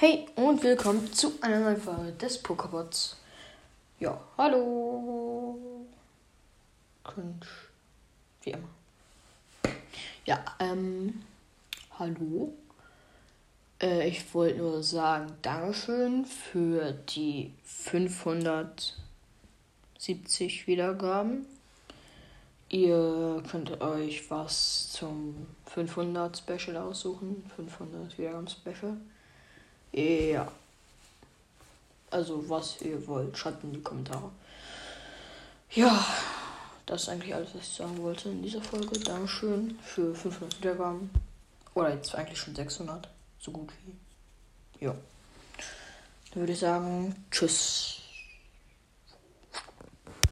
Hey und willkommen zu einer neuen Folge des Pokébots. Ja, hallo. Cringe. Wie immer. Ja, ähm, hallo. Äh, ich wollte nur sagen, Dankeschön für die 570 Wiedergaben. Ihr könnt euch was zum 500 Special aussuchen. 500 Wiedergaben Special. Ja. Also, was ihr wollt, schreibt in die Kommentare. Ja, das ist eigentlich alles, was ich sagen wollte in dieser Folge. Dankeschön für 500 Wiedergaben. Oder jetzt eigentlich schon 600. So gut wie. Ja. Dann würde ich sagen, tschüss.